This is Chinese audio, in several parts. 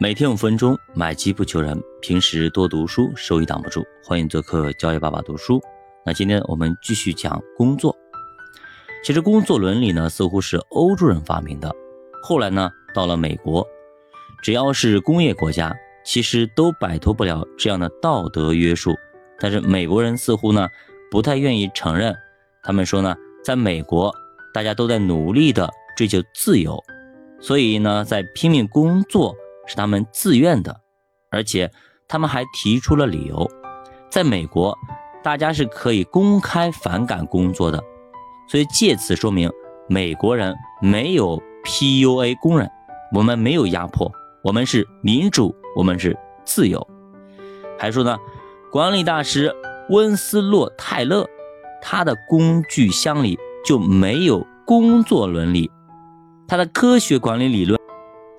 每天五分钟，买机不求人。平时多读书，收益挡不住。欢迎做客交易爸爸读书。那今天我们继续讲工作。其实工作伦理呢，似乎是欧洲人发明的，后来呢，到了美国，只要是工业国家，其实都摆脱不了这样的道德约束。但是美国人似乎呢，不太愿意承认。他们说呢，在美国，大家都在努力的追求自由，所以呢，在拼命工作。是他们自愿的，而且他们还提出了理由，在美国，大家是可以公开反感工作的，所以借此说明美国人没有 PUA 工人，我们没有压迫，我们是民主，我们是自由。还说呢，管理大师温斯洛泰勒，他的工具箱里就没有工作伦理，他的科学管理理论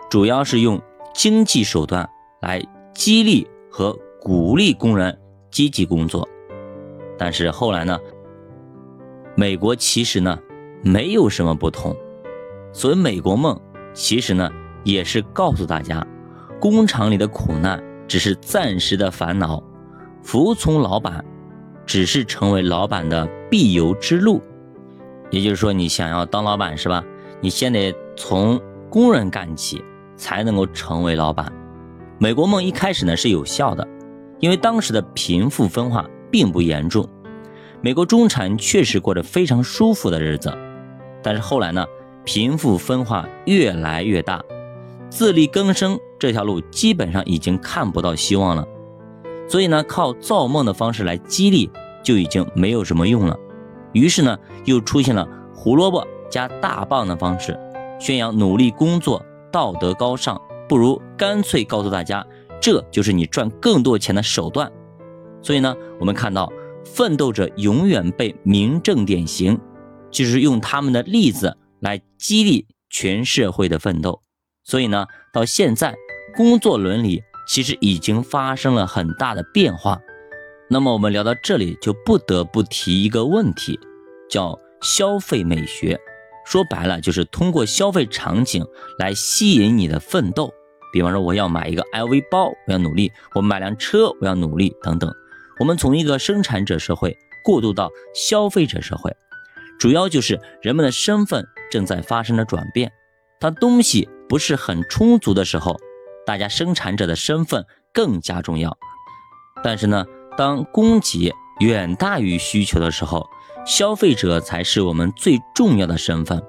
主要是用。经济手段来激励和鼓励工人积极工作，但是后来呢，美国其实呢没有什么不同。所谓美国梦，其实呢也是告诉大家，工厂里的苦难只是暂时的烦恼，服从老板只是成为老板的必由之路。也就是说，你想要当老板是吧？你先得从工人干起。才能够成为老板。美国梦一开始呢是有效的，因为当时的贫富分化并不严重，美国中产确实过着非常舒服的日子。但是后来呢，贫富分化越来越大，自力更生这条路基本上已经看不到希望了。所以呢，靠造梦的方式来激励就已经没有什么用了。于是呢，又出现了胡萝卜加大棒的方式，宣扬努力工作。道德高尚，不如干脆告诉大家，这就是你赚更多钱的手段。所以呢，我们看到奋斗者永远被名正典型，就是用他们的例子来激励全社会的奋斗。所以呢，到现在工作伦理其实已经发生了很大的变化。那么我们聊到这里，就不得不提一个问题，叫消费美学。说白了就是通过消费场景来吸引你的奋斗，比方说我要买一个 LV 包，我要努力；我买辆车，我要努力，等等。我们从一个生产者社会过渡到消费者社会，主要就是人们的身份正在发生着转变。当东西不是很充足的时候，大家生产者的身份更加重要。但是呢，当供给远大于需求的时候，消费者才是我们最重要的身份。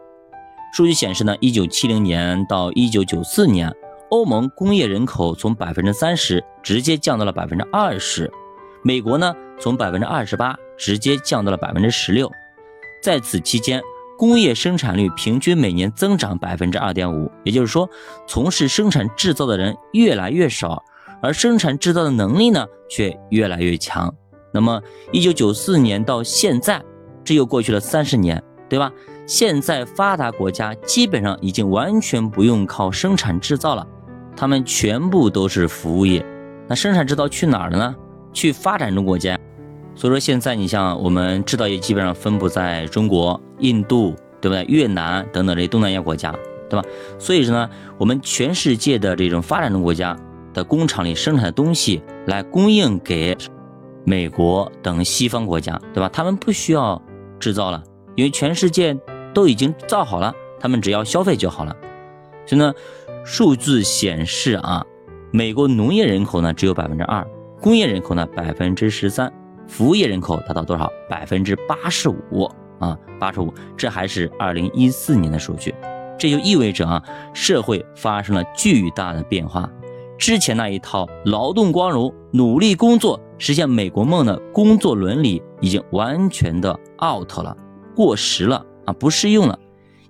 数据显示呢，一九七零年到一九九四年，欧盟工业人口从百分之三十直接降到了百分之二十，美国呢从百分之二十八直接降到了百分之十六。在此期间，工业生产率平均每年增长百分之二点五，也就是说，从事生产制造的人越来越少，而生产制造的能力呢却越来越强。那么，一九九四年到现在。这又过去了三十年，对吧？现在发达国家基本上已经完全不用靠生产制造了，他们全部都是服务业。那生产制造去哪儿了呢？去发展中国家。所以说现在你像我们制造业基本上分布在中国、印度，对不对？越南等等这些东南亚国家，对吧？所以说呢，我们全世界的这种发展中国家的工厂里生产的东西来供应给美国等西方国家，对吧？他们不需要。制造了，因为全世界都已经造好了，他们只要消费就好了。所以呢，数字显示啊，美国农业人口呢只有百分之二，工业人口呢百分之十三，服务业人口达到多少？百分之八十五啊，八十五。这还是二零一四年的数据，这就意味着啊，社会发生了巨大的变化。之前那一套劳动光荣、努力工作、实现美国梦的工作伦理已经完全的 out 了，过时了啊，不适用了。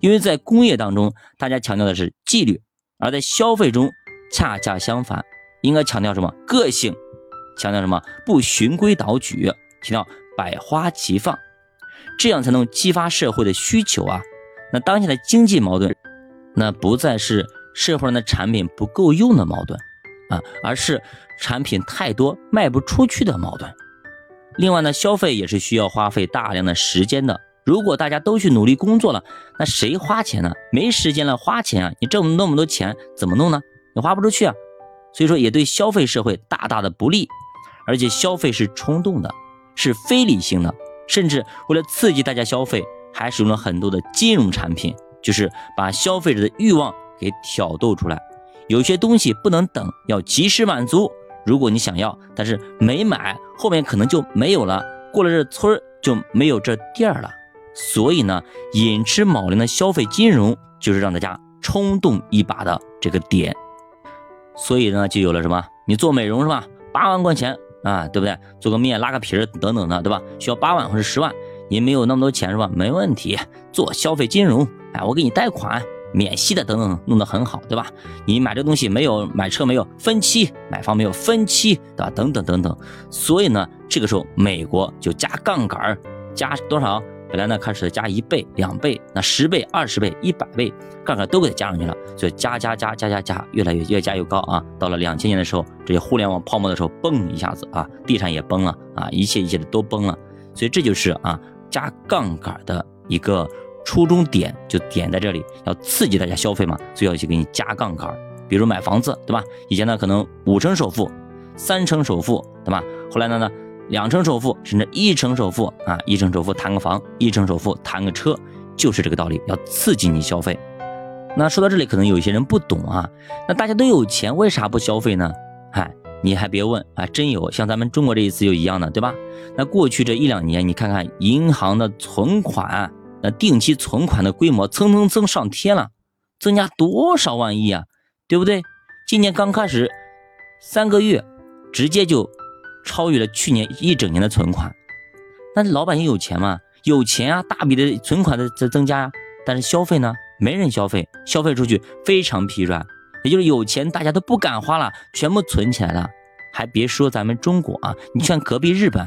因为在工业当中，大家强调的是纪律，而在消费中恰恰相反，应该强调什么？个性，强调什么？不循规蹈矩，强调百花齐放，这样才能激发社会的需求啊。那当下的经济矛盾，那不再是社会上的产品不够用的矛盾。啊，而是产品太多卖不出去的矛盾。另外呢，消费也是需要花费大量的时间的。如果大家都去努力工作了，那谁花钱呢？没时间了花钱啊！你挣那么多钱怎么弄呢？你花不出去啊！所以说也对消费社会大大的不利。而且消费是冲动的，是非理性的，甚至为了刺激大家消费，还使用了很多的金融产品，就是把消费者的欲望给挑逗出来。有些东西不能等，要及时满足。如果你想要，但是没买，后面可能就没有了。过了这村就没有这店了。所以呢，寅吃卯粮的消费金融就是让大家冲动一把的这个点。所以呢，就有了什么？你做美容是吧？八万块钱啊，对不对？做个面、拉个皮儿等等的，对吧？需要八万或者十万，你没有那么多钱是吧？没问题，做消费金融，哎，我给你贷款。免息的等等弄得很好，对吧？你买这东西没有买车没有分期，买房没有分期，对吧？等等等等。所以呢，这个时候美国就加杠杆，加多少？本来呢开始加一倍、两倍，那十倍、二十倍、一百倍，杠杆都给它加上去了。所以加加加加加加，越来越越加越高啊！到了两千年的时候，这些互联网泡沫的时候，嘣一下子啊，地产也崩了啊，一切一切的都崩了。所以这就是啊，加杠杆的一个。初衷点就点在这里，要刺激大家消费嘛，所以要去给你加杠杆。比如买房子，对吧？以前呢可能五成首付、三成首付，对吧？后来呢呢两成首付，甚至一成首付啊，一成首付谈个房，一成首付谈个车，就是这个道理，要刺激你消费。那说到这里，可能有些人不懂啊，那大家都有钱，为啥不消费呢？嗨，你还别问啊，真有，像咱们中国这一次就一样的，对吧？那过去这一两年，你看看银行的存款。那定期存款的规模蹭蹭蹭上天了，增加多少万亿啊，对不对？今年刚开始三个月，直接就超越了去年一整年的存款。那老百姓有钱吗？有钱啊，大笔的存款在在增加呀。但是消费呢，没人消费，消费出去非常疲软。也就是有钱大家都不敢花了，全部存起来了。还别说咱们中国啊，你像隔壁日本。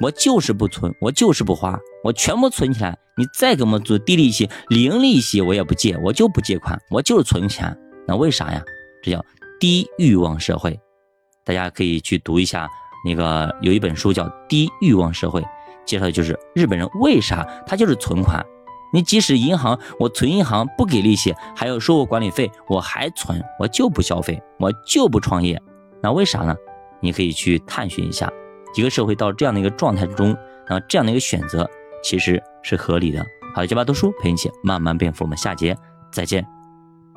我就是不存，我就是不花，我全部存起来。你再给我们做低利息、零利息，我也不借，我就不借款，我就是存钱。那为啥呀？这叫低欲望社会。大家可以去读一下那个有一本书叫《低欲望社会》，介绍的就是日本人为啥他就是存款。你即使银行我存银行不给利息，还要收我管理费，我还存，我就不消费，我就不创业。那为啥呢？你可以去探寻一下。一个社会到这样的一个状态之中，那么这样的一个选择其实是合理的。好的，九八读书陪你一起慢慢变富，我们下节再见。